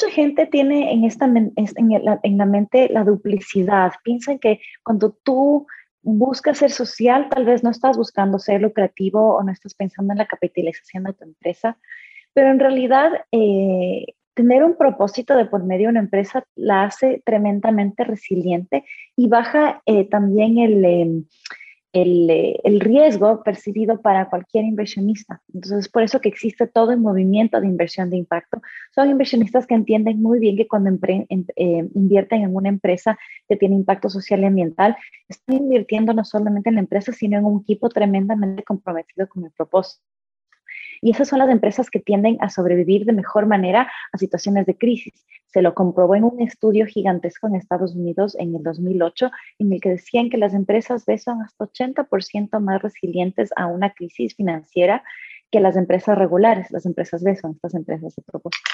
mucha gente tiene en, esta, en, la, mente la duplicidad. Piensan que cuando tú buscas ser social, tal vez no estás buscando ser lucrativo o no estás pensando en la capitalización de tu empresa, pero en realidad eh, tener un propósito de por medio de una empresa la hace tremendamente resiliente y baja eh, también el... Em, el, riesgo percibido para cualquier inversionista. Entonces, es por eso que existe todo el movimiento de inversión de impacto. Son inversionistas que entienden muy bien que cuando eh, invierten en una empresa que tiene impacto social y ambiental, están invirtiendo no solamente en la empresa, sino en un equipo tremendamente comprometido con el propósito. Y esas son las empresas que tienden a sobrevivir de mejor manera a situaciones de crisis. Se lo comprobó en un estudio gigantesco en Estados Unidos en el 2008, en el que decían que las empresas B son hasta 80% más resilientes a una crisis financiera que las empresas regulares. Las empresas B estas empresas de propósito.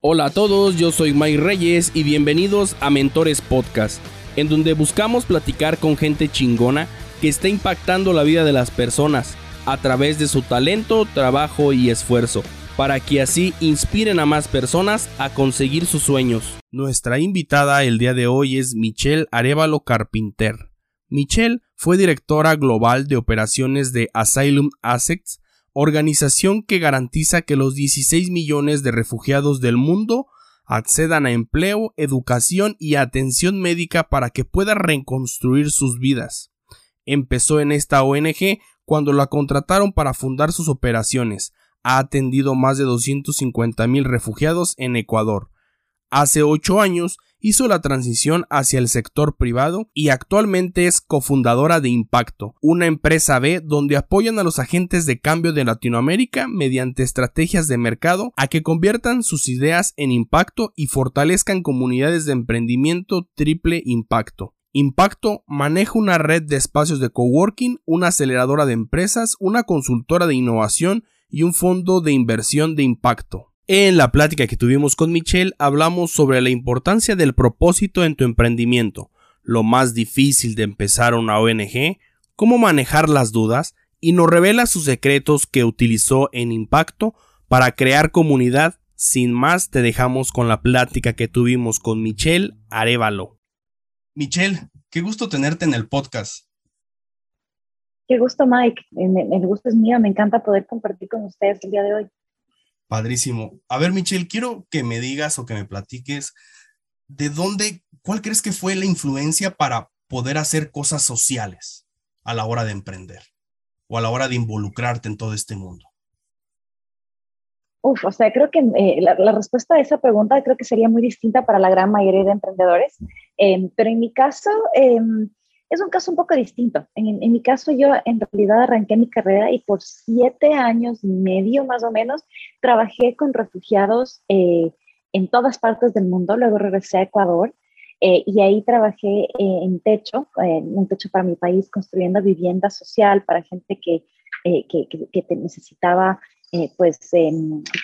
Hola a todos, yo soy Mike Reyes y bienvenidos a Mentores Podcast, en donde buscamos platicar con gente chingona que está impactando la vida de las personas a través de su talento, trabajo y esfuerzo, para que así inspiren a más personas a conseguir sus sueños. Nuestra invitada el día de hoy es Michelle Arevalo Carpinter. Michelle fue directora global de operaciones de Asylum Assets, organización que garantiza que los 16 millones de refugiados del mundo accedan a empleo, educación y atención médica para que puedan reconstruir sus vidas. Empezó en esta ONG cuando la contrataron para fundar sus operaciones. Ha atendido más de 250 mil refugiados en Ecuador. Hace ocho años hizo la transición hacia el sector privado y actualmente es cofundadora de Impacto, una empresa B donde apoyan a los agentes de cambio de Latinoamérica mediante estrategias de mercado a que conviertan sus ideas en impacto y fortalezcan comunidades de emprendimiento triple impacto. Impacto maneja una red de espacios de coworking, una aceleradora de empresas, una consultora de innovación y un fondo de inversión de impacto. En la plática que tuvimos con Michelle hablamos sobre la importancia del propósito en tu emprendimiento, lo más difícil de empezar una ONG, cómo manejar las dudas y nos revela sus secretos que utilizó en Impacto para crear comunidad. Sin más, te dejamos con la plática que tuvimos con Michelle Arevalo. Michelle, qué gusto tenerte en el podcast. Qué gusto, Mike. El, gusto es mío. Me encanta poder compartir con ustedes el día de hoy. Padrísimo. A ver, Michelle, quiero que me digas o que me platiques de dónde, cuál crees que fue la influencia para poder hacer cosas sociales a la hora de emprender o a la hora de involucrarte en todo este mundo. Uf, o sea, creo que eh, la, respuesta a esa pregunta creo que sería muy distinta para la gran mayoría de emprendedores, em, pero en mi caso em, es un caso un poco distinto. En, mi caso yo en realidad arranqué mi carrera y por siete años y medio más o menos trabajé con refugiados eh, en todas partes del mundo, luego regresé a Ecuador. Eh, y ahí trabajé en techo, en un techo para mi país, construyendo vivienda social para gente que, que, que necesitaba eh, pues,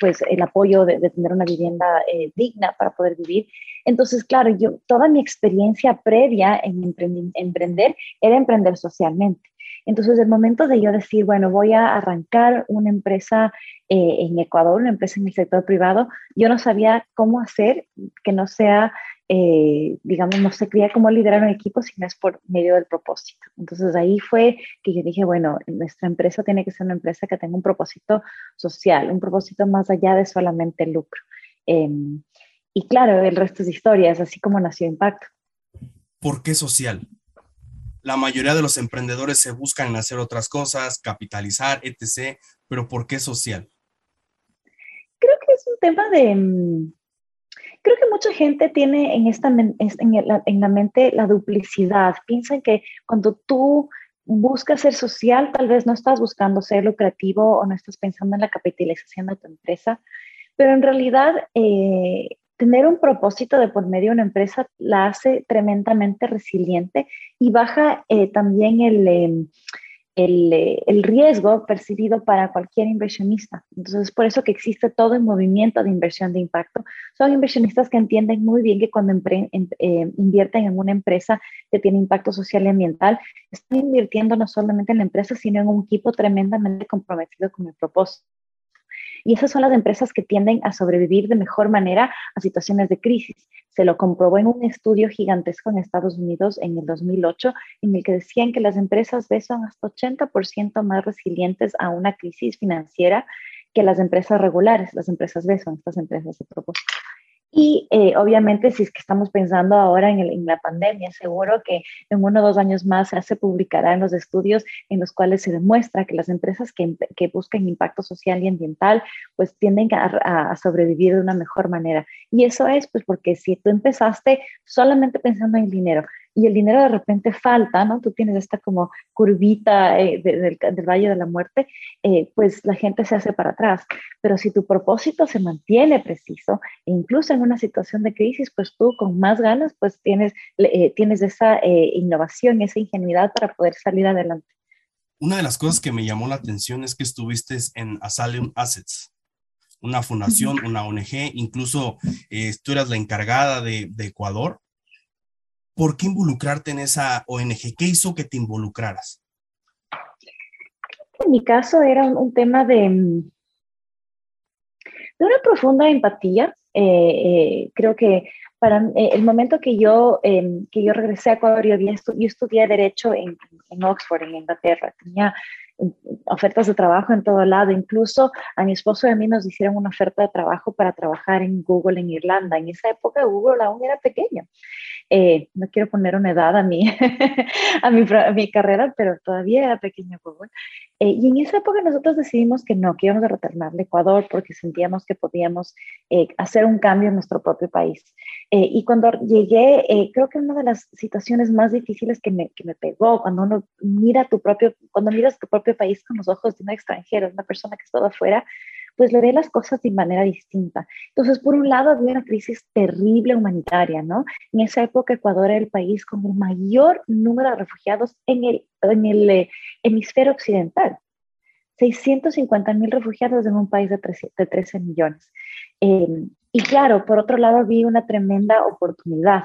pues el apoyo de, tener una vivienda eh, digna para poder vivir. Entonces, claro, yo toda mi experiencia previa en emprender era emprender socialmente. Entonces, el momento de yo decir, bueno, voy a arrancar una empresa eh, en Ecuador, una empresa en el sector privado, yo no sabía cómo hacer que no sea eh, digamos, no se cría como liderar un equipo, sino es por medio del propósito. Entonces ahí fue que yo dije, bueno, nuestra empresa tiene que ser una empresa que tenga un propósito social, un propósito más allá de solamente el lucro. Em, y claro, el resto es historia, es así como nació Impacto. ¿Por qué social? La mayoría de los emprendedores se buscan hacer otras cosas, capitalizar, etc., pero ¿por qué social? Creo que es un tema de mm, Creo que mucha gente tiene en, esta, en, la, mente la duplicidad. Piensan que cuando tú buscas ser social, tal vez no estás buscando ser lucrativo o no estás pensando en la capitalización de tu empresa, pero en realidad eh, tener un propósito de por medio de una empresa la hace tremendamente resiliente y baja eh, también el... Eh, el, riesgo percibido para cualquier inversionista. Entonces, por eso que existe todo el movimiento de inversión de impacto. Son inversionistas que entienden muy bien que cuando eh, invierten en una empresa que tiene impacto social y ambiental, están invirtiendo no solamente en la empresa, sino en un equipo tremendamente comprometido con el propósito. Y esas son las empresas que tienden a sobrevivir de mejor manera a situaciones de crisis. Se lo comprobó en un estudio gigantesco en Estados Unidos en el 2008, en el que decían que las empresas B son hasta 80% más resilientes a una crisis financiera que las empresas regulares. Las empresas B son estas empresas de propósito. Y eh, obviamente, si es que estamos pensando ahora en, la pandemia, seguro que en uno o dos años más se publicarán los estudios en los cuales se demuestra que las empresas que, que buscan impacto social y ambiental, pues tienden a, a, sobrevivir de una mejor manera. Y eso es pues porque si tú empezaste solamente pensando en dinero y el dinero de repente falta, ¿no? Tú tienes esta como curvita eh, del, del, Valle de la Muerte, eh, pues la gente se hace para atrás. Pero si tu propósito se mantiene preciso, e incluso en una situación de crisis, pues tú con más ganas, pues tienes, eh, tienes esa eh, innovación, esa ingenuidad para poder salir adelante. Una de las cosas que me llamó la atención es que estuviste en Asylum Assets, una fundación, una ONG, incluso tú eras la encargada de, de Ecuador ¿por qué involucrarte en esa ONG? ¿Qué hizo que te involucraras? En mi caso era un, tema de, mm, de, una profunda empatía. Eh, eh, creo que para eh, el momento que yo, em, que yo regresé a Ecuador, yo, yo estudié Derecho en, en, Oxford, en Inglaterra. Tenía ofertas de trabajo en todo lado. Incluso a mi esposo y a mí nos hicieron una oferta de trabajo para trabajar en Google en Irlanda. En esa época Google aún era pequeño. Eh, no quiero poner una edad a mi, a mi, mi, carrera, pero todavía era pequeño Google. Eh, y en esa época nosotros decidimos que no, que íbamos a retornar al Ecuador porque sentíamos que podíamos eh, hacer un cambio en nuestro propio país. Y cuando llegué, creo que una de las situaciones más difíciles que me, que me pegó, cuando uno mira tu propio, cuando miras tu propio país con los ojos de un extranjero, una persona que está afuera, pues le ve las cosas de manera distinta. Entonces, por un lado, había una crisis terrible humanitaria, ¿no? En esa época, Ecuador era el país con el mayor número de refugiados en el, en el eh, hemisferio occidental. 650 mil refugiados en un país de 13, de 13 millones. Eh, y claro, por otro lado, vi una tremenda oportunidad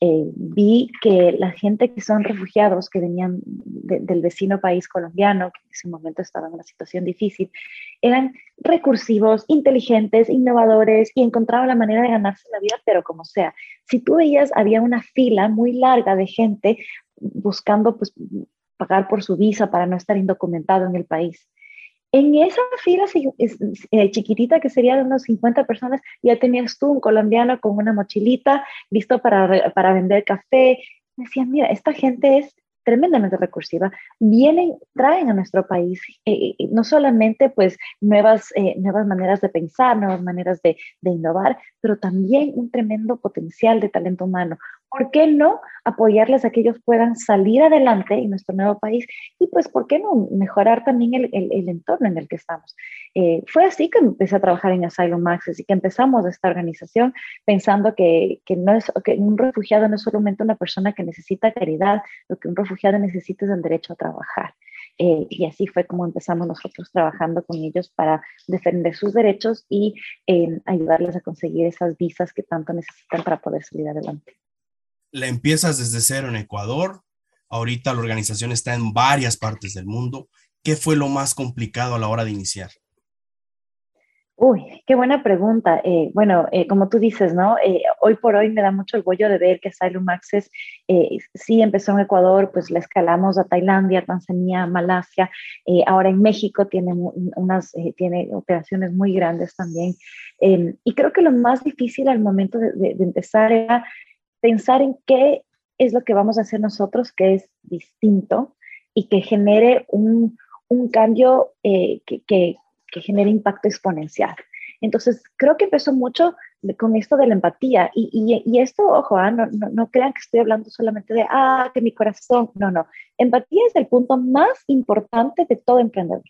eh, vi que la gente que son refugiados, que venían del vecino país colombiano, que en ese momento estaba en una situación difícil, eran recursivos, inteligentes, innovadores y encontraban la manera de ganarse la vida, pero como sea. Si tú veías, había una fila muy larga de gente buscando pues, pagar por su visa para no estar indocumentado en el país. En esa fila eh, chiquitita, que sería de unos 50 personas, ya tenías tú un colombiano con una mochilita listo para, para vender café. Decían, mira, esta gente es tremendamente recursiva, vienen, traen a nuestro país eh, eh, no solamente pues nuevas, nuevas maneras de pensar, nuevas maneras de, de, innovar, pero también un tremendo potencial de talento humano, ¿por qué no apoyarles a que ellos puedan salir adelante en nuestro nuevo país? Y pues, ¿por qué no mejorar también el, el, entorno en el que estamos? Eh, fue así que empecé a trabajar en Asylum Access y que empezamos esta organización pensando que, que, no es, que un refugiado no es solamente una persona que necesita caridad, lo que un refugiado necesita es el derecho a trabajar. Eh, y así fue como empezamos nosotros trabajando con ellos para defender sus derechos y eh, ayudarles a conseguir esas visas que tanto necesitan para poder salir adelante la empiezas desde cero en Ecuador, ahorita la organización está en varias partes del mundo. ¿Qué fue lo más complicado a la hora de iniciar? Uy, qué buena pregunta. Eh, bueno, eh, como tú dices, ¿no? Eh, hoy por hoy me da mucho orgullo de ver que Asylum Access sí empezó en Ecuador, pues la escalamos a Tailandia, Tanzania, Malasia, ahora en México tiene, unas, tiene operaciones muy grandes también. Em, y creo que lo más difícil al momento de, de empezar era pensar en qué es lo que vamos a hacer nosotros que es distinto y que genere un, un cambio eh, que, que, genere impacto exponencial. Entonces, creo que empezó mucho con esto de la empatía. Y, y, y esto, ojo, ah, no, no, no, crean que estoy hablando solamente de, ah, que mi corazón. No, no. Empatía es el punto más importante de todo emprendedor.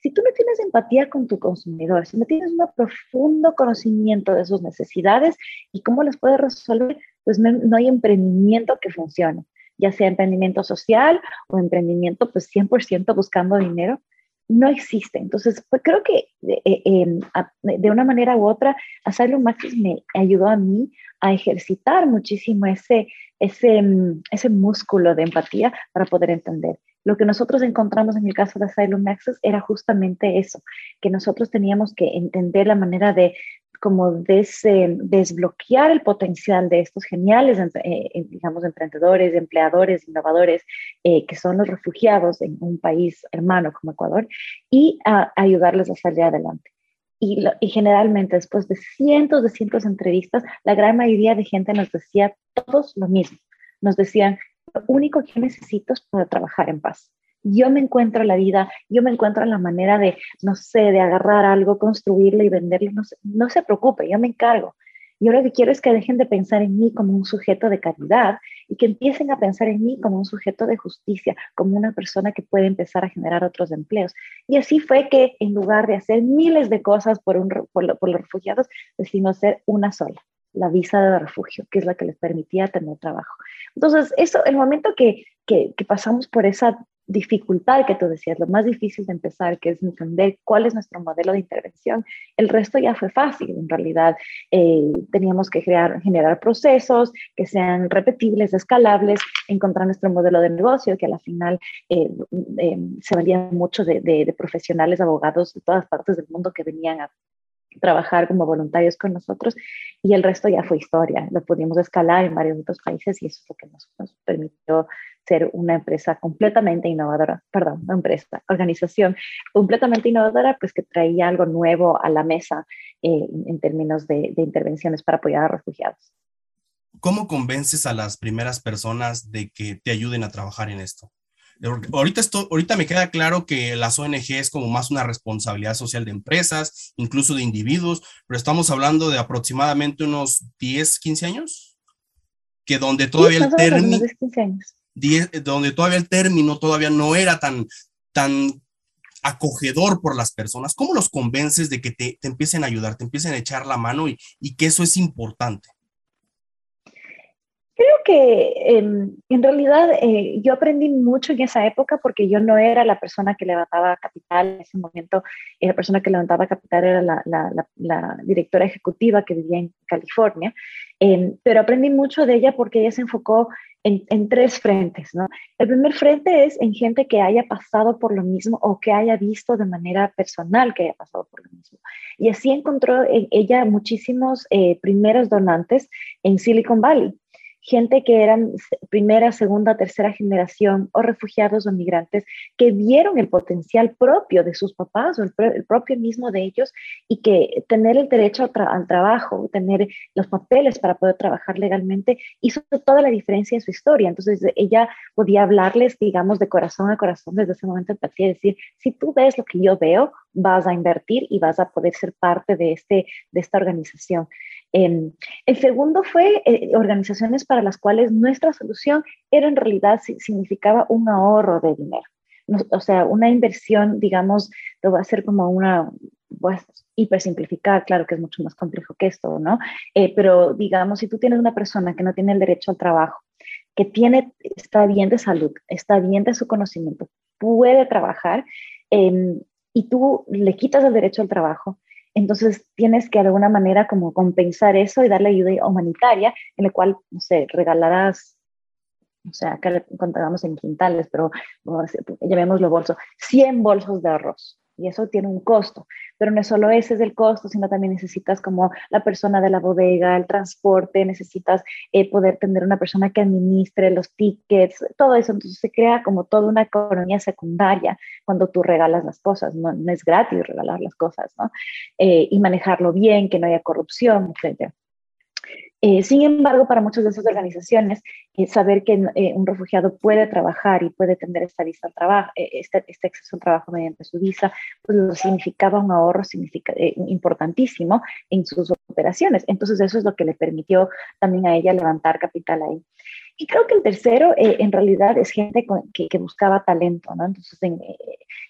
Si tú no tienes empatía con tu consumidor, si no tienes un profundo conocimiento de sus necesidades y cómo las puedes resolver, pues no, hay emprendimiento que funcione, ya sea emprendimiento social o emprendimiento pues 100% buscando dinero, no existe. Entonces, pues creo que eh, eh, em, de una manera u otra, Asylum Maxis me ayudó a mí a ejercitar muchísimo ese, ese, mm, ese músculo de empatía para poder entender. Lo que nosotros encontramos en el caso de Asylum Access era justamente eso, que nosotros teníamos que entender la manera de como des, desbloquear el potencial de estos geniales, eh, eh, digamos, emprendedores, empleadores, innovadores, eh, que son los refugiados en un país hermano como Ecuador, y a, ayudarles a salir adelante. Y, y, generalmente después de cientos de cientos de entrevistas, la gran mayoría de gente nos decía todos lo mismo. Nos decían, lo único que necesito es poder trabajar en paz yo me encuentro la vida, yo me encuentro la manera de, no sé, de agarrar algo, construirlo y venderlo, no no se preocupe, yo me encargo. Yo lo que quiero es que dejen de pensar en mí como un sujeto de caridad y que empiecen a pensar en mí como un sujeto de justicia, como una persona que puede empezar a generar otros empleos. Y así fue que en lugar de hacer miles de cosas por, los refugiados, decidimos hacer una sola, la visa de refugio, que es la que les permitía tener trabajo. Entonces, eso, el momento que, que, pasamos por esa dificultad que tú decías, lo más difícil de empezar, que es entender cuál es nuestro modelo de intervención, el resto ya fue fácil. En realidad, eh, teníamos que crear, generar procesos que sean repetibles, escalables, encontrar nuestro modelo de negocio, que a la final eh, eh, se valía mucho de, de profesionales, abogados de todas partes del mundo que venían a trabajar como voluntarios con nosotros y el resto ya fue historia. Lo pudimos escalar en varios otros países y eso es lo que nos, nos permitió ser una empresa completamente innovadora, perdón, una empresa, organización completamente innovadora, pues que traía algo nuevo a la mesa eh, en términos de, de intervenciones para apoyar a refugiados. ¿Cómo convences a las primeras personas de que te ayuden a trabajar en esto? Ahorita, esto, ahorita me queda claro que las ONG es como más una responsabilidad social de empresas, incluso de individuos, pero estamos hablando de aproximadamente unos 10, 15 años, que donde todavía el término, donde todavía el término todavía no era tan, tan acogedor por las personas. ¿Cómo los convences de que te, te empiecen a ayudar, te empiecen a echar la mano y, y que eso es importante? Creo que em, en realidad eh, yo aprendí mucho en esa época porque yo no era la persona que levantaba capital en ese momento. Eh, la persona que levantaba capital era la, la, la, directora ejecutiva que vivía en California. Em, pero aprendí mucho de ella porque ella se enfocó en, en, tres frentes. ¿no? El primer frente es en gente que haya pasado por lo mismo o que haya visto de manera personal que haya pasado por lo mismo. Y así encontró en ella muchísimos eh, primeros donantes en Silicon Valley gente que eran primera, segunda, tercera generación o refugiados o migrantes que vieron el potencial propio de sus papás o el, propio mismo de ellos y que tener el derecho al trabajo, tener los papeles para poder trabajar legalmente hizo toda la diferencia en su historia. Entonces ella podía hablarles, digamos, de corazón a corazón desde ese momento empatía y decir, si tú ves lo que yo veo, vas a invertir y vas a poder ser parte de, este, de esta organización. Em, el segundo fue eh, organizaciones para las cuales nuestra solución era en realidad significaba un ahorro de dinero. o sea, una inversión, digamos, lo va a hacer como una, voy a hipersimplificar, claro que es mucho más complejo que esto, ¿no? Eh, pero digamos, si tú tienes una persona que no tiene el derecho al trabajo, que tiene, está bien de salud, está bien de su conocimiento, puede trabajar, em, y tú le quitas el derecho al trabajo, entonces tienes que de alguna manera como compensar eso y darle ayuda humanitaria, en la cual, no sé, regalarás, o sea, acá en quintales, pero llamémoslo bolso, 100 bolsos de arroz y eso tiene un costo, pero no es solo ese es el costo, sino también necesitas como la persona de la bodega, el transporte, necesitas eh, poder tener una persona que administre los tickets, todo eso, entonces se crea como toda una economía secundaria cuando tú regalas las cosas, no, es gratis regalar las cosas, ¿no? Eh, y manejarlo bien, que no haya corrupción, etc. Eh, sin embargo, para muchas de esas organizaciones, eh, saber que eh, un refugiado puede trabajar y puede tener esta visa al trabajo, este, este, acceso al trabajo mediante su visa, pues lo significaba un ahorro significa, importantísimo en sus operaciones. Entonces, eso es lo que le permitió también a ella levantar capital ahí. Y creo que el tercero, en realidad, es gente que, que, buscaba talento, ¿no? Entonces, en,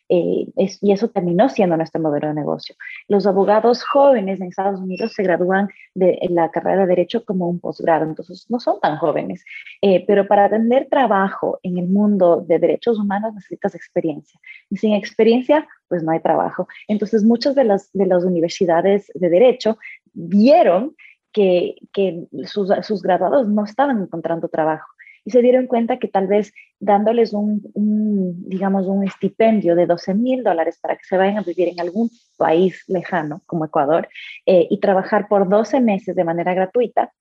eh, y eso terminó siendo nuestro modelo de negocio. Los abogados jóvenes en Estados Unidos se gradúan de la carrera de Derecho como un posgrado, entonces no son tan jóvenes, eh, pero para tener trabajo en el mundo de derechos humanos necesitas experiencia. Y sin experiencia, pues no hay trabajo. Entonces, muchas de las, de las universidades de Derecho vieron que, sus, sus graduados no estaban encontrando trabajo. Y se dieron cuenta que tal vez dándoles un, digamos, un estipendio de 12 mil dólares para que se vayan a vivir en algún país lejano como Ecuador eh, y trabajar por 12 meses de manera gratuita,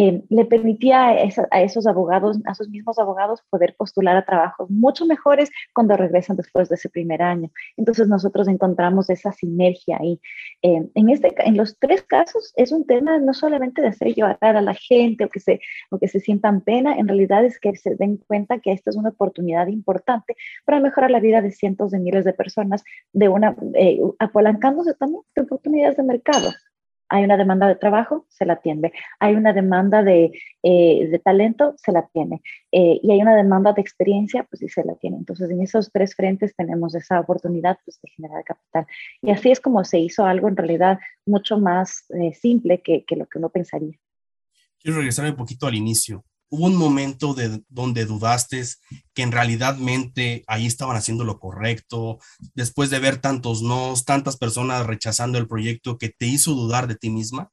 eh, le permitía a, esos abogados, a esos mismos abogados, poder postular a trabajos mucho mejores cuando regresan después de ese primer año. Entonces nosotros encontramos esa sinergia ahí. Eh, en, este, en los tres casos es un tema no solamente de hacer llorar a la gente o que, se, o que se sientan pena, en realidad es que se den cuenta que esta es una oportunidad importante para mejorar la vida de cientos de miles de personas, de una, eh, apalancándose también de oportunidades de mercado hay una demanda de trabajo, se la atiende. Hay una demanda de, eh, talento, se la tiene. Eh, y hay una demanda de experiencia, pues sí se la tiene. Entonces, en esos tres frentes tenemos esa oportunidad pues, de generar capital. Y así es como se hizo algo en realidad mucho más eh, simple que, que lo que uno pensaría. Quiero regresar un poquito al inicio hubo un momento de, donde dudaste que en realidadmente ahí estaban haciendo lo correcto, después de ver tantos nos, tantas personas rechazando el proyecto que te hizo dudar de ti misma?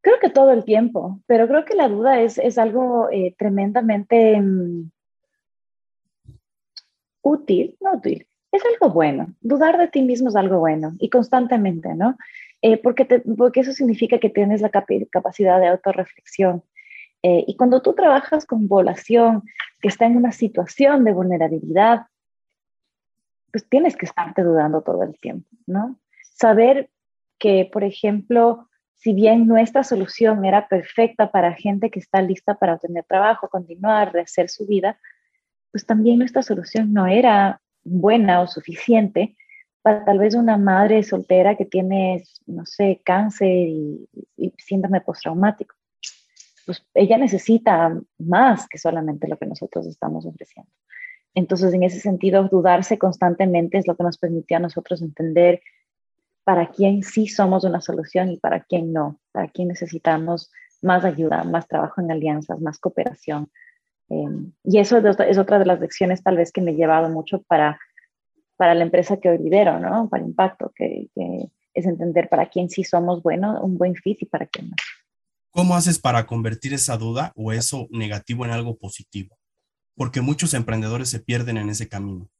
Creo que todo el tiempo, pero creo que la duda es, es algo eh, tremendamente mm, útil, no útil, es algo bueno. Dudar de ti mismo es algo bueno y constantemente, ¿no? Eh, porque, porque eso significa que tienes la capacidad de autorreflexión. Eh, y cuando tú trabajas con población que está en una situación de vulnerabilidad, pues tienes que estarte dudando todo el tiempo, ¿no? Saber que, por ejemplo, si bien nuestra solución era perfecta para gente que está lista para obtener trabajo, continuar, rehacer su vida, pues también nuestra solución no era buena o suficiente tal vez una madre soltera que tiene, no sé, cáncer y, síndrome postraumático. Pues ella necesita más que solamente lo que nosotros estamos ofreciendo. Entonces, en ese sentido, dudarse constantemente es lo que nos permitió a nosotros entender para quién sí somos una solución y para quién no, para quién necesitamos más ayuda, más trabajo en alianzas, más cooperación. Em, y eso es otra de las lecciones tal vez que me he llevado mucho para para la empresa que hoy lidero, ¿no? Para impacto, que, es entender para quién sí somos buenos, un buen fit y para quién no. ¿Cómo haces para convertir esa duda o eso negativo en algo positivo? Porque muchos emprendedores se pierden en ese camino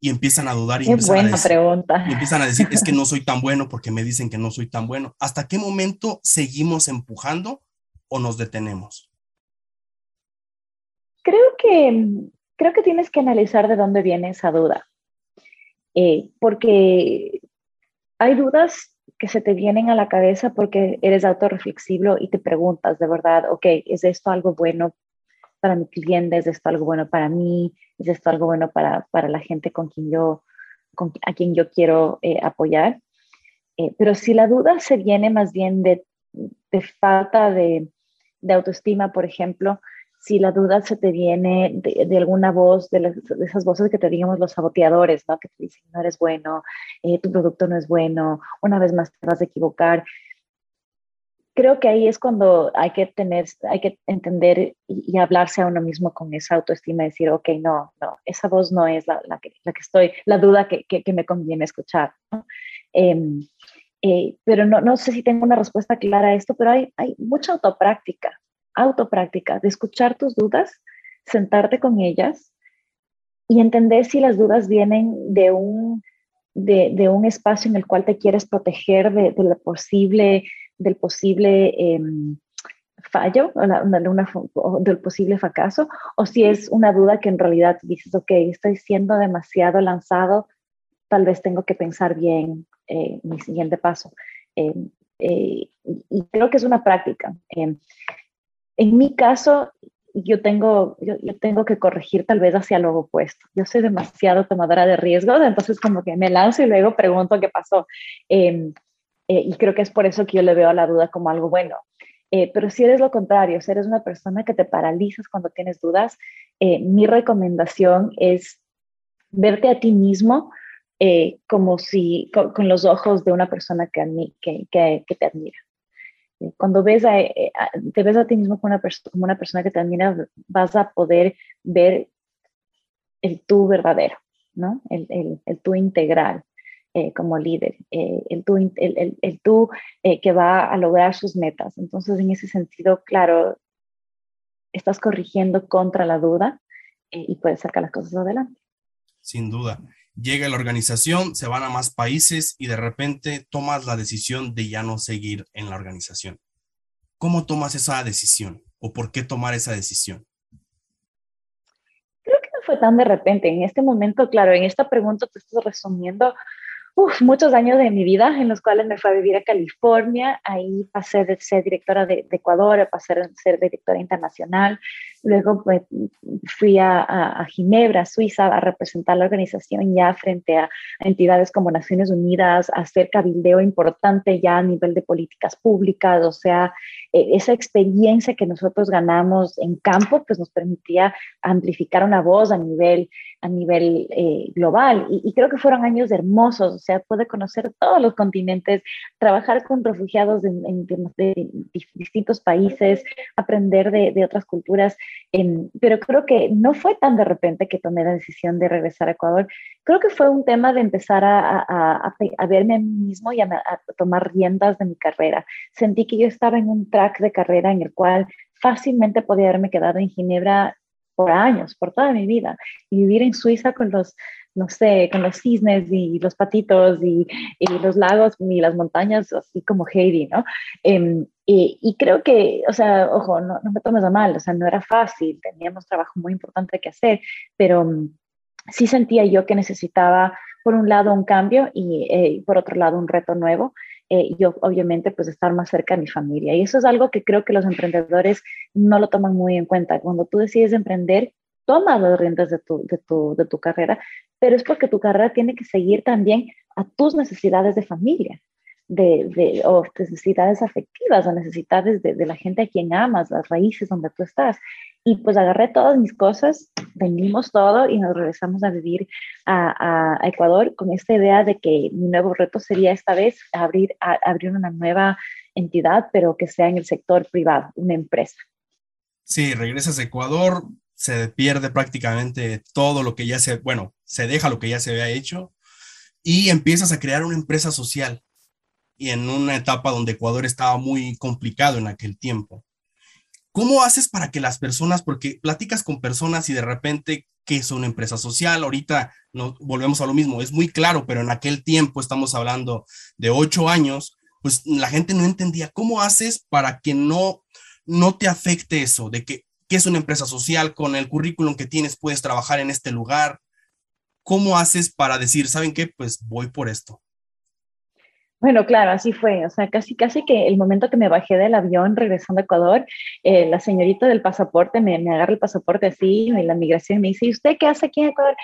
y empiezan a dudar y, empiezan, buena a decir, pregunta. y empiezan a decir, es que no soy tan bueno porque me dicen que no soy tan bueno. ¿Hasta qué momento seguimos empujando o nos detenemos? Creo que, creo que tienes que analizar de dónde viene esa duda. Eh, porque hay dudas que se te vienen a la cabeza porque eres autorreflexivo y te preguntas de verdad, ok, ¿es esto algo bueno para mi cliente? ¿Es esto algo bueno para mí? ¿Es esto algo bueno para, para la gente con quien yo, con, a quien yo quiero eh, apoyar? Eh, pero si la duda se viene más bien de, de falta de, de autoestima, por ejemplo, si la duda se te viene de, alguna voz, de, esas voces que te digamos los saboteadores, ¿no? Que te dicen, no eres bueno, eh, tu producto no es bueno, una vez más te vas a equivocar. Creo que ahí es cuando hay que tener, hay que entender y, hablarse a uno mismo con esa autoestima y decir, ok, no, no, esa voz no es la, que, estoy, la duda que, que, me conviene escuchar. Em, eh, pero no, no sé si tengo una respuesta clara a esto, pero hay, hay mucha autopráctica autopráctica, de escuchar tus dudas, sentarte con ellas y entender si las dudas vienen de un, de, un espacio en el cual te quieres proteger de, lo posible, del posible em, fallo o del posible fracaso, o si es una duda que en realidad dices, ok, estoy siendo demasiado lanzado, tal vez tengo que pensar bien eh, mi siguiente paso. Em, eh, y creo que es una práctica. Em, en mi caso, yo tengo, yo, tengo que corregir tal vez hacia lo opuesto. Yo soy demasiado tomadora de riesgos, entonces como que me lanzo y luego pregunto qué pasó. Em, eh, y creo que es por eso que yo le veo a la duda como algo bueno. Eh, pero si eres lo contrario, si eres una persona que te paralizas cuando tienes dudas, eh, mi recomendación es verte a ti mismo como si con, los ojos de una persona que, que, que te admira. Cuando ves eh, a, te ves a ti mismo como una, como una persona que te admira, vas a poder ver el tú verdadero, ¿no? El, el, el tú integral eh, como líder, eh, el tú, el, el, tú que va a lograr sus metas. Entonces, en ese sentido, claro, estás corrigiendo contra la duda eh, y puedes sacar las cosas adelante. Sin duda. Llega la organización, se van a más países y de repente tomas la decisión de ya no seguir en la organización. ¿Cómo tomas esa decisión o por qué tomar esa decisión? Creo que no fue tan de repente. En este momento, claro, en esta pregunta te estás resumiendo muchos años de mi vida en los cuales me fui a vivir a California. Ahí pasé de ser directora de, de Ecuador, pasé a ser directora internacional. Luego pues, fui a, Ginebra, Suiza, a representar la organización ya frente a, entidades como Naciones Unidas, a hacer cabildeo importante ya a nivel de políticas públicas. O sea, e, esa experiencia que nosotros ganamos en campo, pues nos permitía amplificar una voz a nivel, a nivel eh, global. Y, creo que fueron años hermosos. O sea, pude conocer todos los continentes, trabajar con refugiados en, de, distintos países, aprender de otras culturas pero creo que no fue tan de repente que tomé la decisión de regresar a Ecuador. Creo que fue un tema de empezar a, a, verme a mí mismo y a, tomar riendas de mi carrera. Sentí que yo estaba en un track de carrera en el cual fácilmente podía haberme quedado en Ginebra por años, por toda mi vida, y vivir en Suiza con los, no sé, con los cisnes y los patitos y, y los lagos y las montañas, así como Heidi, ¿no? Em, y, y, creo que, o sea, ojo, no, no, me tomes a mal, o sea, no era fácil, teníamos trabajo muy importante que hacer, pero um, sí sentía yo que necesitaba, por un lado, un cambio y eh, por otro lado, un reto nuevo. Eh, yo, obviamente, pues estar más cerca de mi familia. Y eso es algo que creo que los emprendedores no lo toman muy en cuenta. Cuando tú decides emprender, toma las riendas de tu, de, tu, de tu carrera, pero es porque tu carrera tiene que seguir también a tus necesidades de familia de, de, o necesidades afectivas o necesidades de, de, la gente a quien amas, las raíces donde tú estás. Y pues agarré todas mis cosas, vendimos todo y nos regresamos a vivir a, a, Ecuador con esta idea de que mi nuevo reto sería esta vez abrir, abrir una nueva entidad, pero que sea en el sector privado, una empresa. Sí, regresas a Ecuador, se pierde prácticamente todo lo que ya se, bueno, se deja lo que ya se había hecho y empiezas a crear una empresa social y en una etapa donde Ecuador estaba muy complicado en aquel tiempo. ¿Cómo haces para que las personas, porque platicas con personas y de repente, ¿qué es una empresa social? Ahorita no, volvemos a lo mismo, es muy claro, pero en aquel tiempo, estamos hablando de ocho años, pues la gente no entendía cómo haces para que no, no te afecte eso, de que, ¿qué es una empresa social? Con el currículum que tienes puedes trabajar en este lugar. ¿Cómo haces para decir, ¿saben qué? Pues voy por esto. Bueno, claro, así fue. O sea, casi, casi que el momento que me bajé del avión regresando a Ecuador, eh, la señorita del pasaporte me, me, agarra el pasaporte así, y la migración me dice, ¿y usted qué hace aquí en Ecuador?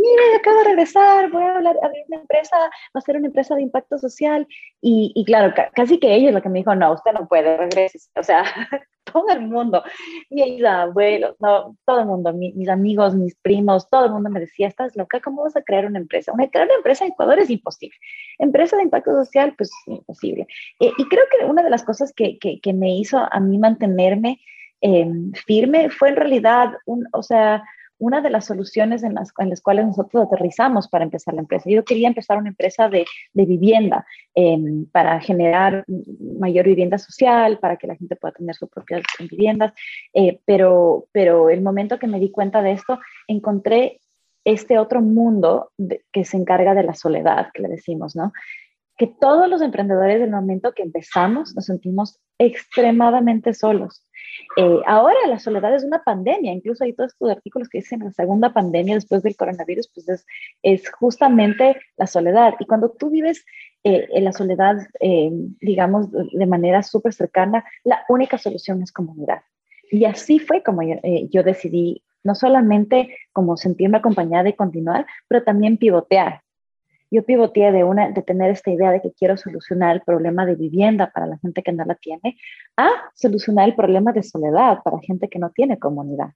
Mire, acabo de regresar, voy a hablar, abrir una empresa, va a ser una empresa de impacto social. Y, y claro, casi que ella es la que me dijo, no, usted no puede, regrese. O sea, todo el mundo, mis abuelos, no, todo el mundo, mis amigos, mis primos, todo el mundo me decía, estás loca, ¿cómo vas a crear una empresa? Una, crear una empresa en Ecuador es imposible. Empresa de impacto social, pues imposible. Y creo que una de las cosas que, que, que me hizo a mí mantenerme eh, firme fue en realidad, un, o sea, una de las soluciones en las, en las, cuales nosotros aterrizamos para empezar la empresa. Yo quería empezar una empresa de, de vivienda em, para generar mayor vivienda social, para que la gente pueda tener sus propias viviendas, eh, pero, pero el momento que me di cuenta de esto, encontré este otro mundo que se encarga de la soledad, que le decimos, ¿no? Que todos los emprendedores del momento que empezamos nos sentimos extremadamente solos eh, ahora la soledad es una pandemia, incluso hay todos estos artículos que dicen la segunda pandemia después del coronavirus, pues es, justamente la soledad. Y cuando tú vives eh, en la soledad, eh, digamos, de manera súper cercana, la única solución es comunidad. Y así fue como yo, yo decidí no solamente como sentirme acompañada y continuar, pero también pivotear yo pivoteé de, una, de tener esta idea de que quiero solucionar el problema de vivienda para la gente que no la tiene, a solucionar el problema de soledad para gente que no tiene comunidad.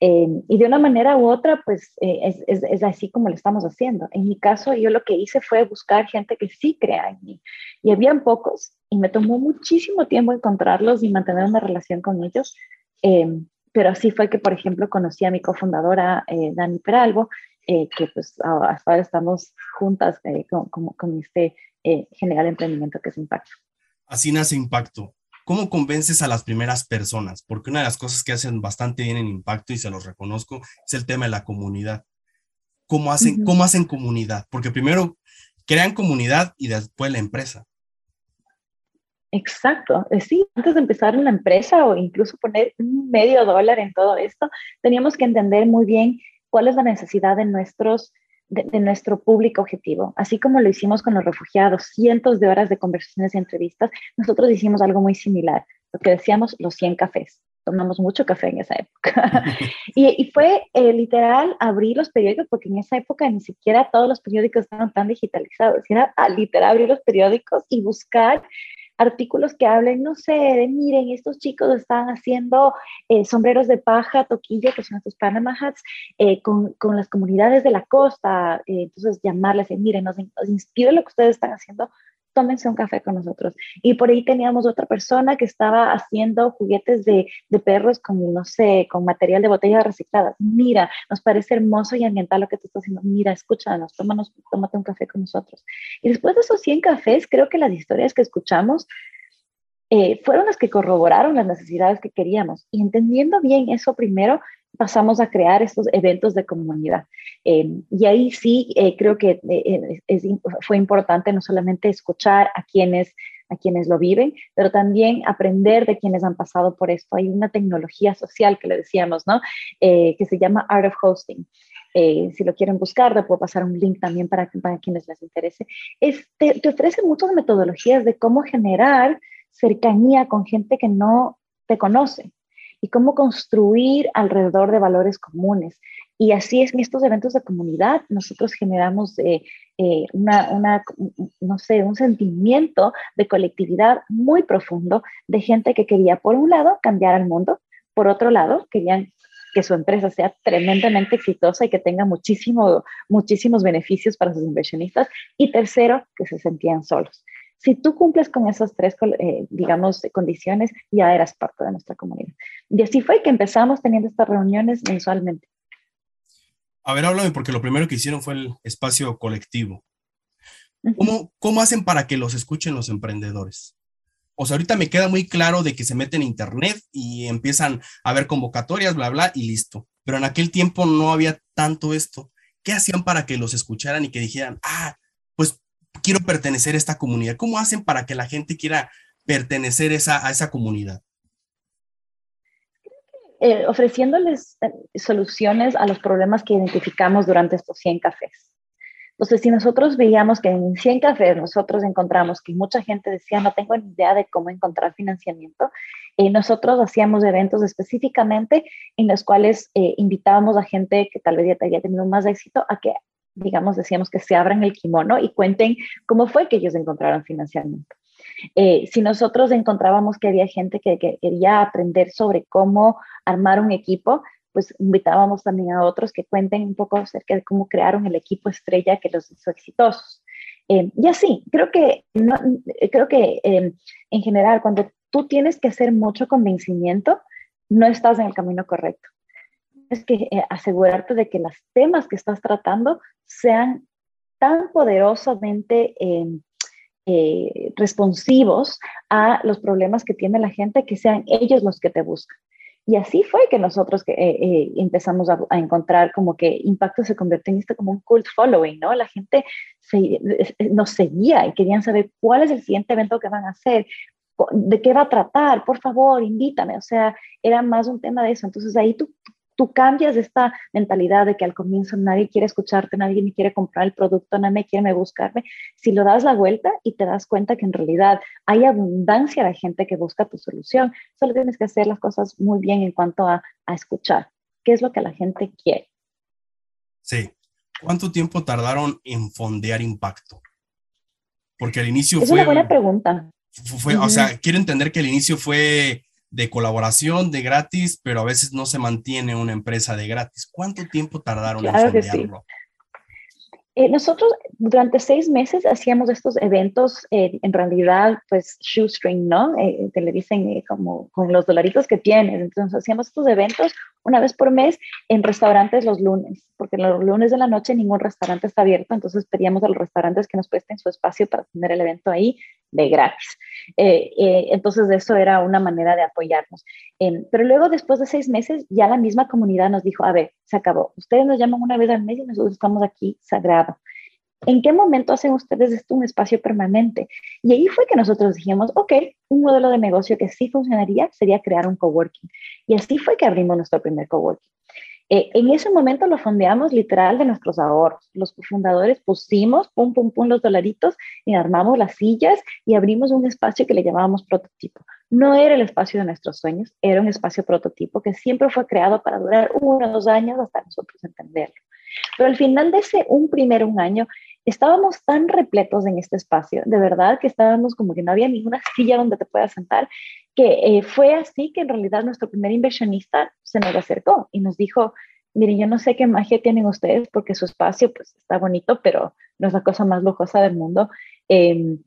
Em, y de una manera u otra, pues eh, es, así como lo estamos haciendo. En mi caso, yo lo que hice fue buscar gente que sí crea en mí. Y habían pocos, y me tomó muchísimo tiempo encontrarlos y mantener una relación con ellos. Eh, pero así fue que, por ejemplo, conocí a mi cofundadora, eh, Dani Peralvo, eh, que pues hasta ahora estamos juntas eh, con, con, este eh, general emprendimiento que es Impacto. Así nace Impacto. ¿cómo convences a las primeras personas? Porque una de las cosas que hacen bastante bien en Impacto, y se los reconozco, es el tema de la comunidad. ¿Cómo hacen, ¿cómo hacen comunidad? Porque primero crean comunidad y después la empresa. Exacto, eh, sí, antes de empezar una empresa o incluso poner medio dólar en todo esto, teníamos que entender muy bien cuál es la necesidad de nuestros de, nuestro público objetivo. Así como lo hicimos con los refugiados, cientos de horas de conversaciones y entrevistas, nosotros hicimos algo muy similar, lo que decíamos los 100 cafés. Tomamos mucho café en esa época. y, fue eh, literal abrir los periódicos, porque en esa época ni siquiera todos los periódicos estaban tan digitalizados. Era a, literal abrir los periódicos y buscar artículos que hablen, no sé, de miren, estos chicos están haciendo eh, sombreros de paja, toquilla, que son estos Panama hats, eh, con, con, las comunidades de la costa. Eh, entonces, llamarles, miren, nos, nos inspira lo que ustedes están haciendo, tómense un café con nosotros. Y por ahí teníamos otra persona que estaba haciendo juguetes de, perros con, no sé, con material de botellas recicladas. Mira, nos parece hermoso y ambiental lo que tú estás haciendo. Mira, escúchanos, tómanos, tómate un café con nosotros. Y después de esos 100 cafés, creo que las historias que escuchamos eh, fueron las que corroboraron las necesidades que queríamos. Y entendiendo bien eso primero, pasamos a crear estos eventos de comunidad. Eh, y ahí sí eh, creo que eh, fue importante no solamente escuchar a quienes, a quienes lo viven, pero también aprender de quienes han pasado por esto. Hay una tecnología social que le decíamos, ¿no? que se llama Art of Hosting. si lo quieren buscar, le puedo pasar un link también para, para quienes les interese. Este, te ofrece muchas metodologías de cómo generar cercanía con gente que no te conoce y cómo construir alrededor de valores comunes. Y así es en estos eventos de comunidad, nosotros generamos eh, eh, una, no sé, un sentimiento de colectividad muy profundo de gente que quería, por un lado, cambiar al mundo, por otro lado, querían que su empresa sea tremendamente exitosa y que tenga muchísimo, muchísimos beneficios para sus inversionistas. Y tercero, que se sentían solos. Si tú cumples con esas tres, eh, digamos, condiciones, ya eras parte de nuestra comunidad. Y así fue que empezamos teniendo estas reuniones mensualmente. A ver, háblame, porque lo primero que hicieron fue el espacio colectivo. ¿Cómo, ¿Cómo hacen para que los escuchen los emprendedores? O sea, ahorita me queda muy claro de que se meten en internet y empiezan a ver convocatorias, bla, bla, y listo. Pero en aquel tiempo no había tanto esto. ¿Qué hacían para que los escucharan y que dijeran, ah, quiero pertenecer a esta comunidad? ¿Cómo hacen para que la gente quiera pertenecer esa, a esa comunidad? Eh, ofreciéndoles eh, soluciones a los problemas que identificamos durante estos 100 cafés. Entonces, si nosotros veíamos que en 100 cafés nosotros encontramos que mucha gente decía, no tengo ni idea de cómo encontrar financiamiento, y nosotros hacíamos eventos específicamente en los cuales eh, invitábamos a gente que tal vez ya había tenido más éxito a que digamos, decíamos que se abran el kimono y cuenten cómo fue que ellos encontraron financiamiento. Eh, si nosotros encontrábamos que había gente que, quería aprender sobre cómo armar un equipo, pues invitábamos también a otros que cuenten un poco acerca de cómo crearon el equipo estrella que los hizo exitosos. Eh, y así, creo que, creo que eh, en general, cuando tú tienes que hacer mucho convencimiento, no estás en el camino correcto que eh, asegurarte de que los temas que estás tratando sean tan poderosamente em, eh, responsivos a los problemas que tiene la gente, que sean ellos los que te buscan. Y así fue que nosotros que, eh, empezamos a, encontrar como que Impacto se convirtió en esto como un cult following, ¿no? La gente nos seguía y querían saber cuál es el siguiente evento que van a hacer, de qué va a tratar, por favor, invítame. O sea, era más un tema de eso. Entonces ahí tú tú cambias esta mentalidad de que al comienzo nadie quiere escucharte, nadie me quiere comprar el producto, nadie me quiere me buscarme, si lo das la vuelta y te das cuenta que en realidad hay abundancia de gente que busca tu solución, solo tienes que hacer las cosas muy bien en cuanto a, escuchar qué es lo que la gente quiere. Sí. ¿Cuánto tiempo tardaron en fondear impacto? Porque al inicio es fue... Es una buena pregunta. Fue, O sea, quiero entender que el inicio fue de colaboración, de gratis, pero a veces no se mantiene una empresa de gratis. ¿Cuánto tiempo tardaron en fondearlo? Eh, nosotros durante seis meses hacíamos estos eventos, eh, en realidad, pues shoestring, ¿no? Eh, te le dicen como con los dolaritos que tienes. Entonces hacíamos estos eventos una vez por mes en restaurantes los lunes, porque los lunes de la noche ningún restaurante está abierto, entonces pedíamos a los restaurantes que nos presten su espacio para tener el evento ahí de gratis. Eh, eh, entonces, eso era una manera de apoyarnos. Em, pero luego, después de seis meses, ya la misma comunidad nos dijo, a ver, se acabó. Ustedes nos llaman una vez al mes y nosotros estamos aquí sagrado. ¿En qué momento hacen ustedes esto un espacio permanente? Y ahí fue que nosotros dijimos, ok, un modelo de negocio que sí funcionaría sería crear un coworking. Y así fue que abrimos nuestro primer coworking. Eh, en ese momento lo fondeamos literal de nuestros ahorros. Los fundadores pusimos, pum, pum, pum, los dolaritos y armamos las sillas y abrimos un espacio que le llamábamos prototipo. No era el espacio de nuestros sueños, era un espacio prototipo que siempre fue creado para durar uno o dos años hasta nosotros entenderlo. Pero al final de ese un primer un año, estábamos tan repletos en este espacio, de verdad que estábamos como que no había ninguna silla donde te puedas sentar, que eh, fue así que en realidad nuestro primer inversionista se nos acercó y nos dijo, miren, yo no sé qué magia tienen ustedes porque su espacio pues está bonito, pero no es la cosa más lujosa del mundo. Em,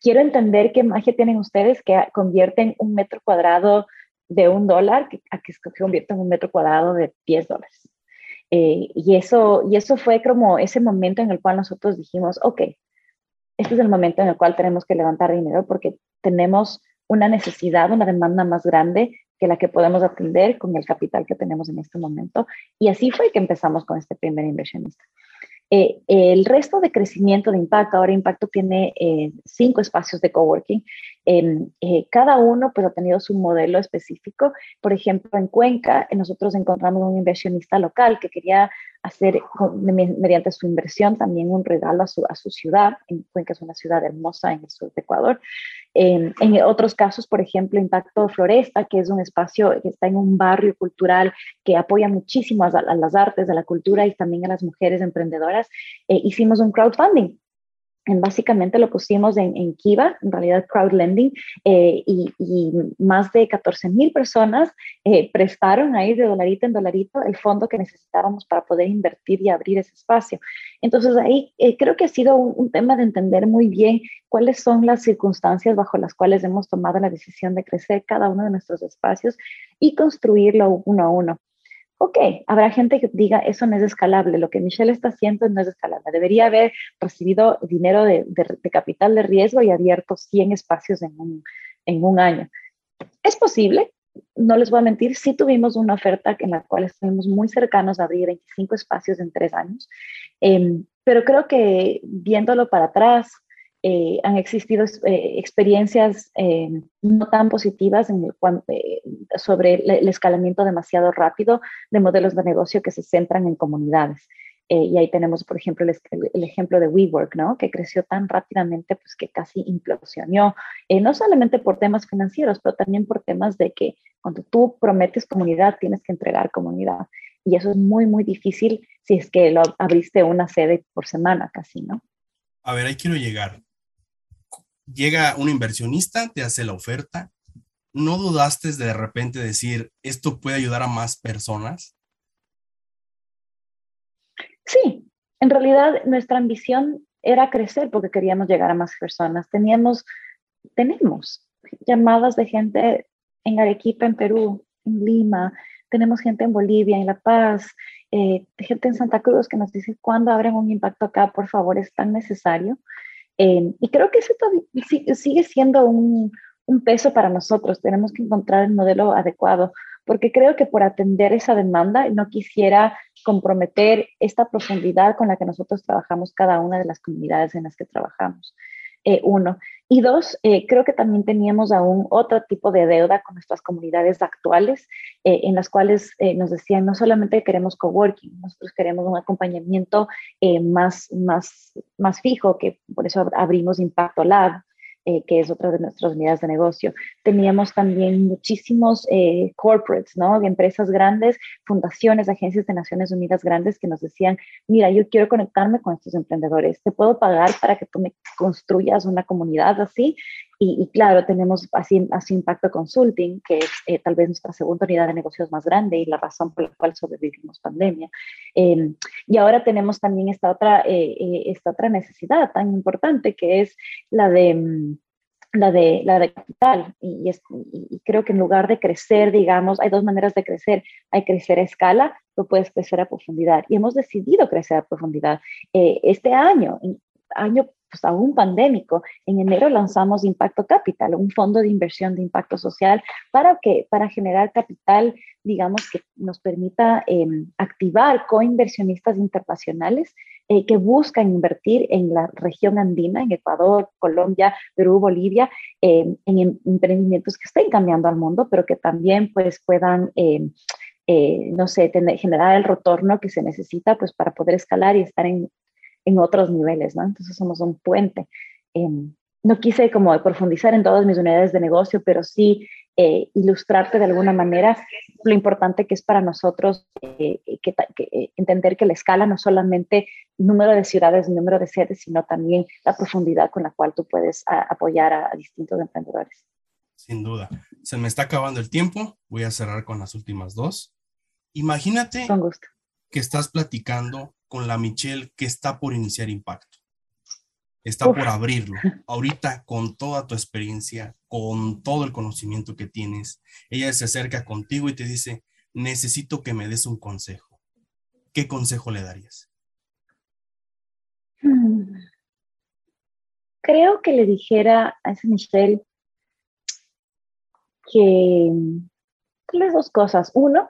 quiero entender qué magia tienen ustedes que convierten un metro cuadrado de un dólar a que se convierten en un metro cuadrado de 10 dólares. Eh, y, eso, y eso fue como ese momento en el cual nosotros dijimos, ok, este es el momento en el cual tenemos que levantar dinero porque tenemos una necesidad, una demanda más grande que la que podemos atender con el capital que tenemos en este momento. Y así fue que empezamos con este primer inversionista. Eh, el resto de crecimiento de Impacto, ahora Impacto tiene eh, cinco espacios de coworking. Eh, cada uno pues, ha tenido su modelo específico. Por ejemplo, en Cuenca nosotros encontramos un inversionista local que quería hacer mediante su inversión también un regalo a su, a su ciudad. En Cuenca es una ciudad hermosa en el sur de Ecuador. en otros casos, por ejemplo, Impacto Floresta, que es un espacio que está en un barrio cultural que apoya muchísimo a, a las artes, a la cultura y también a las mujeres emprendedoras, eh, hicimos un crowdfunding básicamente lo pusimos en, en Kiva, en realidad crowdlending, eh, y, más de 14 mil personas eh, prestaron ahí de dolarito en dolarito el fondo que necesitábamos para poder invertir y abrir ese espacio. Entonces ahí eh, creo que ha sido un, un, tema de entender muy bien cuáles son las circunstancias bajo las cuales hemos tomado la decisión de crecer cada uno de nuestros espacios y construirlo uno a uno ok, habrá gente que diga, eso no es escalable, lo que Michelle está haciendo no es escalable, debería haber recibido dinero de, capital de riesgo y abierto 100 espacios en un, año. Es posible, no les voy a mentir, sí tuvimos una oferta en la cual estuvimos muy cercanos a abrir 25 espacios en tres años, em, pero creo que viéndolo para atrás, eh, han existido eh, experiencias eh, no tan positivas en sobre el, escalamiento demasiado rápido de modelos de negocio que se centran en comunidades. y ahí tenemos, por ejemplo, el, ejemplo de WeWork, ¿no? que creció tan rápidamente pues, que casi implosionó, no solamente por temas financieros, pero también por temas de que cuando tú prometes comunidad, tienes que entregar comunidad. Y eso es muy, muy difícil si es que lo abriste una sede por semana casi, ¿no? A ver, ahí quiero llegar llega un inversionista, te hace la oferta, ¿no dudaste de, repente decir, esto puede ayudar a más personas? Sí, en realidad nuestra ambición era crecer porque queríamos llegar a más personas. Teníamos, tenemos llamadas de gente en Arequipa, en Perú, en Lima, tenemos gente en Bolivia, en La Paz, eh, gente en Santa Cruz que nos dice, ¿cuándo abren un impacto acá? Por favor, es tan necesario. Em, y creo que eso sigue siendo un, un peso para nosotros. Tenemos que encontrar el modelo adecuado, porque creo que por atender esa demanda no quisiera comprometer esta profundidad con la que nosotros trabajamos cada una de las comunidades en las que trabajamos. Eh, uno. Y dos, eh, creo que también teníamos aún otro tipo de deuda con nuestras comunidades actuales, eh, en las cuales nos decían, no solamente queremos coworking, nosotros queremos un acompañamiento más, más, más fijo, que por eso abrimos Impacto Lab, eh, que es otra de nuestras unidades de negocio. Teníamos también muchísimos eh, corporates, ¿no? Empresas grandes, fundaciones, agencias de Naciones Unidas grandes que nos decían, mira, yo quiero conectarme con estos emprendedores, te puedo pagar para que tú me construyas una comunidad así. Y, claro, tenemos así, así Impacto Consulting, que es eh, tal vez nuestra segunda unidad de negocios más grande y la razón por la cual sobrevivimos pandemia. Em, y ahora tenemos también esta otra, esta otra necesidad tan importante que es la de mm, la de, la de capital. Y, creo que en lugar de crecer, digamos, hay dos maneras de crecer. Hay crecer a escala, o puedes crecer a profundidad. Y hemos decidido crecer a profundidad. Eh, este año, año pues aún pandémico, en enero lanzamos Impacto Capital, un fondo de inversión de impacto social para, que, para generar capital, digamos, que nos permita em, activar coinversionistas internacionales eh, que buscan invertir en la región andina, en Ecuador, Colombia, Perú, Bolivia, em, en em, emprendimientos que estén cambiando al mundo, pero que también pues puedan... Eh, no sé, tener, generar el retorno que se necesita pues para poder escalar y estar en, en otros niveles, ¿no? Entonces somos un puente. Em, no quise como profundizar en todas mis unidades de negocio, pero sí eh, ilustrarte de alguna manera lo importante que es para nosotros eh, que, eh, entender que la escala no solamente número de ciudades, número de sedes, sino también la profundidad con la cual tú puedes apoyar a, distintos emprendedores. Sin duda. Se me está acabando el tiempo. Voy a cerrar con las últimas dos. Imagínate que estás platicando con la Michelle que está por iniciar impacto. Está por abrirlo. Ahorita, con toda tu experiencia, con todo el conocimiento que tienes, ella se acerca contigo y te dice, necesito que me des un consejo. ¿Qué consejo le darías? Hmm. Creo que le dijera a esa Michelle que las dos cosas. Uno,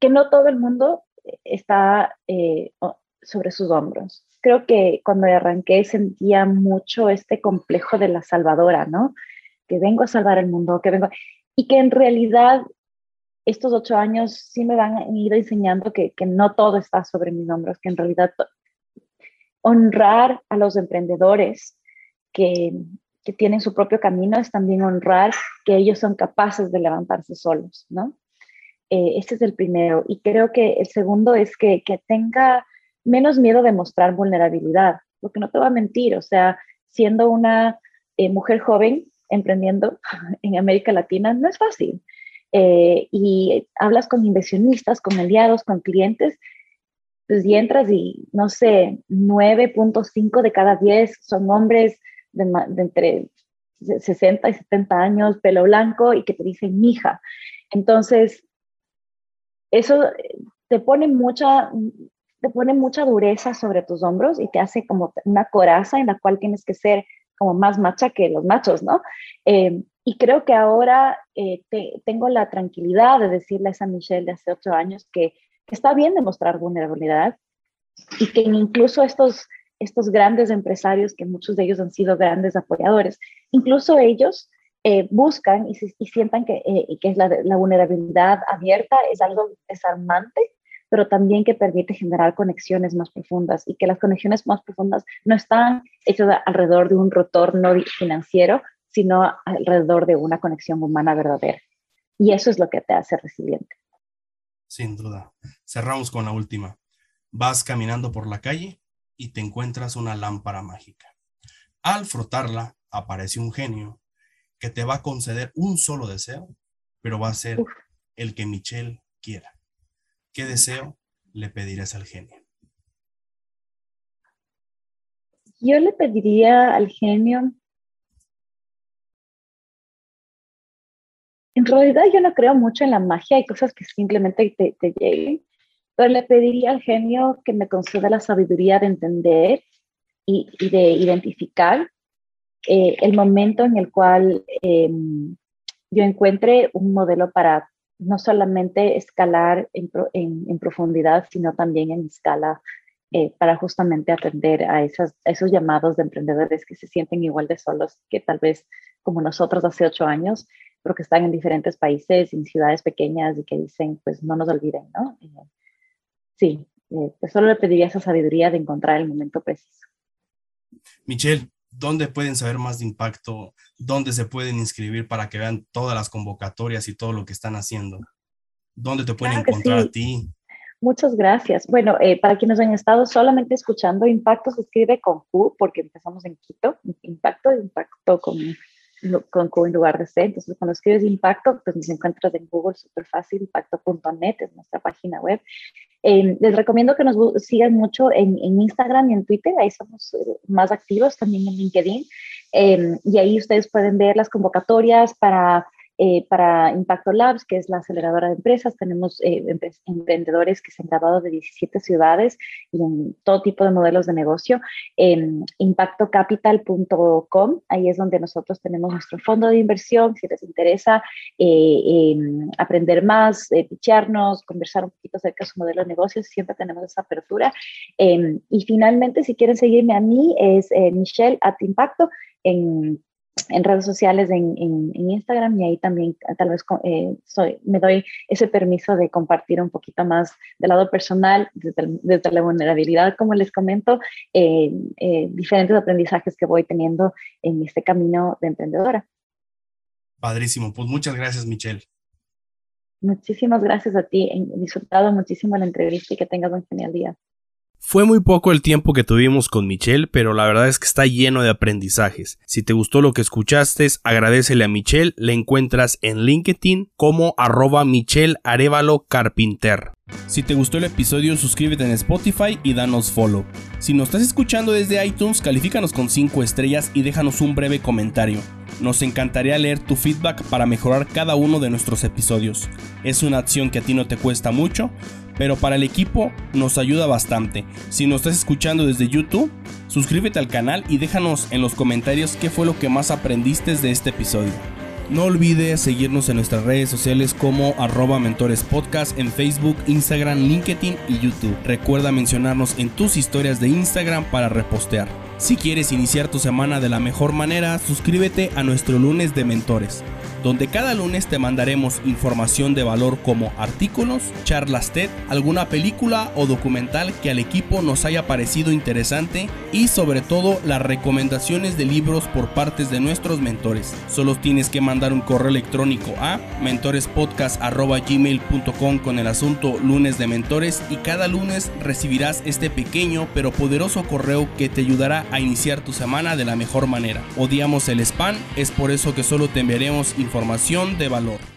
que no todo el mundo está eh, sobre sus hombros. Creo que cuando arranqué sentía mucho este complejo de la salvadora, ¿no? Que vengo a salvar el mundo, que vengo... Y que en realidad estos ocho años sí me han ido enseñando que, que no todo está sobre mis hombros, que en realidad honrar a los emprendedores que, que tienen su propio camino es también honrar que ellos son capaces de levantarse solos, ¿no? Eh, este es el primero. Y creo que el segundo es que, tenga menos miedo de mostrar vulnerabilidad, porque no te va a mentir, o sea, siendo una eh, mujer joven emprendiendo en América Latina no es fácil. Eh, y hablas con inversionistas, con aliados, con clientes, pues y entras y no sé, 9.5 de cada 10 son hombres de, de, entre 60 y 70 años, pelo blanco y que te dicen mija. Entonces, eso eh, te pone mucha, te pone mucha dureza sobre tus hombros y te hace como una coraza en la cual tienes que ser como más macha que los machos, ¿no? Eh, y creo que ahora eh, tengo la tranquilidad de decirle a esa Michelle de hace ocho años que, está bien demostrar vulnerabilidad y que incluso estos, estos grandes empresarios, que muchos de ellos han sido grandes apoyadores, incluso ellos eh, buscan y, sientan que, eh, que es la, vulnerabilidad abierta es algo desarmante, pero también que permite generar conexiones más profundas y que las conexiones más profundas no están hechas alrededor de un retorno financiero, sino alrededor de una conexión humana verdadera. Y eso es lo que te hace resiliente. Sin duda. Cerramos con la última. Vas caminando por la calle y te encuentras una lámpara mágica. Al frotarla, aparece un genio que te va a conceder un solo deseo, pero va a ser el que Michelle quiera. ¿Qué deseo le pedirías al genio? Yo le pediría al genio. En realidad yo no creo mucho en la magia, hay cosas que simplemente te, te lleguen, pero le pediría al genio que me conceda la sabiduría de entender y, y de identificar eh, el momento en el cual em, yo encuentre un modelo para no solamente escalar en, profundidad, sino también en escala eh, para justamente atender a, esas, esos llamados de emprendedores que se sienten igual de solos que tal vez como nosotros hace ocho años, pero que están en diferentes países, en ciudades pequeñas y que dicen, pues no nos olviden, ¿no? Eh, sí, pues solo le pediría esa sabiduría de encontrar el momento preciso. Michelle, ¿Dónde pueden saber más de impacto? ¿Dónde se pueden inscribir para que vean todas las convocatorias y todo lo que están haciendo? ¿Dónde te pueden encontrar a ti? Muchas gracias. Bueno, eh, para quienes han estado solamente escuchando, Impacto se escribe con Q porque empezamos en Quito. Impacto, Impacto con con Q en lugar de C. Entonces, cuando escribes impacto, pues nos encuentras en Google súper fácil, impacto.net es nuestra página web. Eh, les recomiendo que nos sigan mucho en, en, Instagram y en Twitter, ahí somos eh, más activos, también en LinkedIn. Eh, y ahí ustedes pueden ver las convocatorias para Eh, para Impacto Labs, que es la aceleradora de empresas, tenemos eh, emprendedores que se han graduado de 17 ciudades y en todo tipo de modelos de negocio. En impactocapital.com, ahí es donde nosotros tenemos nuestro fondo de inversión. Si les interesa eh, aprender más, picharnos, conversar un poquito acerca de su modelo de negocios, siempre tenemos esa apertura. y finalmente, si quieren seguirme a mí, es Michelle at Impacto en, en redes sociales, en, en, Instagram, y ahí también tal vez eh, soy, me doy ese permiso de compartir un poquito más del lado personal, desde, desde la vulnerabilidad, como les comento, eh, eh, diferentes aprendizajes que voy teniendo en este camino de emprendedora. Padrísimo, pues muchas gracias, Michelle. Muchísimas gracias a ti, he disfrutado muchísimo la entrevista y que tengas un genial día. Fue muy poco el tiempo que tuvimos con Michelle, pero la verdad es que está lleno de aprendizajes. Si te gustó lo que escuchaste, agradecele a Michelle, le encuentras en LinkedIn como arroba Michelle Arevalo. Si te gustó el episodio, suscríbete en Spotify y danos follow. Si nos estás escuchando desde iTunes, califícanos con 5 estrellas y déjanos un breve comentario. Nos encantaría leer tu feedback para mejorar cada uno de nuestros episodios. Es una acción que a ti no te cuesta mucho, pero para el equipo nos ayuda bastante. Si nos estás escuchando desde YouTube, suscríbete al canal y déjanos en los comentarios qué fue lo que más aprendiste de este episodio. No olvides seguirnos en nuestras redes sociales como arroba mentorespodcast en Facebook, Instagram, LinkedIn y YouTube. Recuerda mencionarnos en tus historias de Instagram para repostear. Si quieres iniciar tu semana de la mejor manera, suscríbete a nuestro lunes de mentores donde cada lunes te mandaremos información de valor como artículos, charlas TED, alguna película o documental que al equipo nos haya parecido interesante y sobre todo las recomendaciones de libros por partes de nuestros mentores. Solo tienes que mandar un correo electrónico a mentorespodcast.gmail.com con el asunto lunes de mentores y cada lunes recibirás este pequeño pero poderoso correo que te ayudará a iniciar tu semana de la mejor manera. Odiamos el spam, es por eso que solo te enviaremos información información de valor.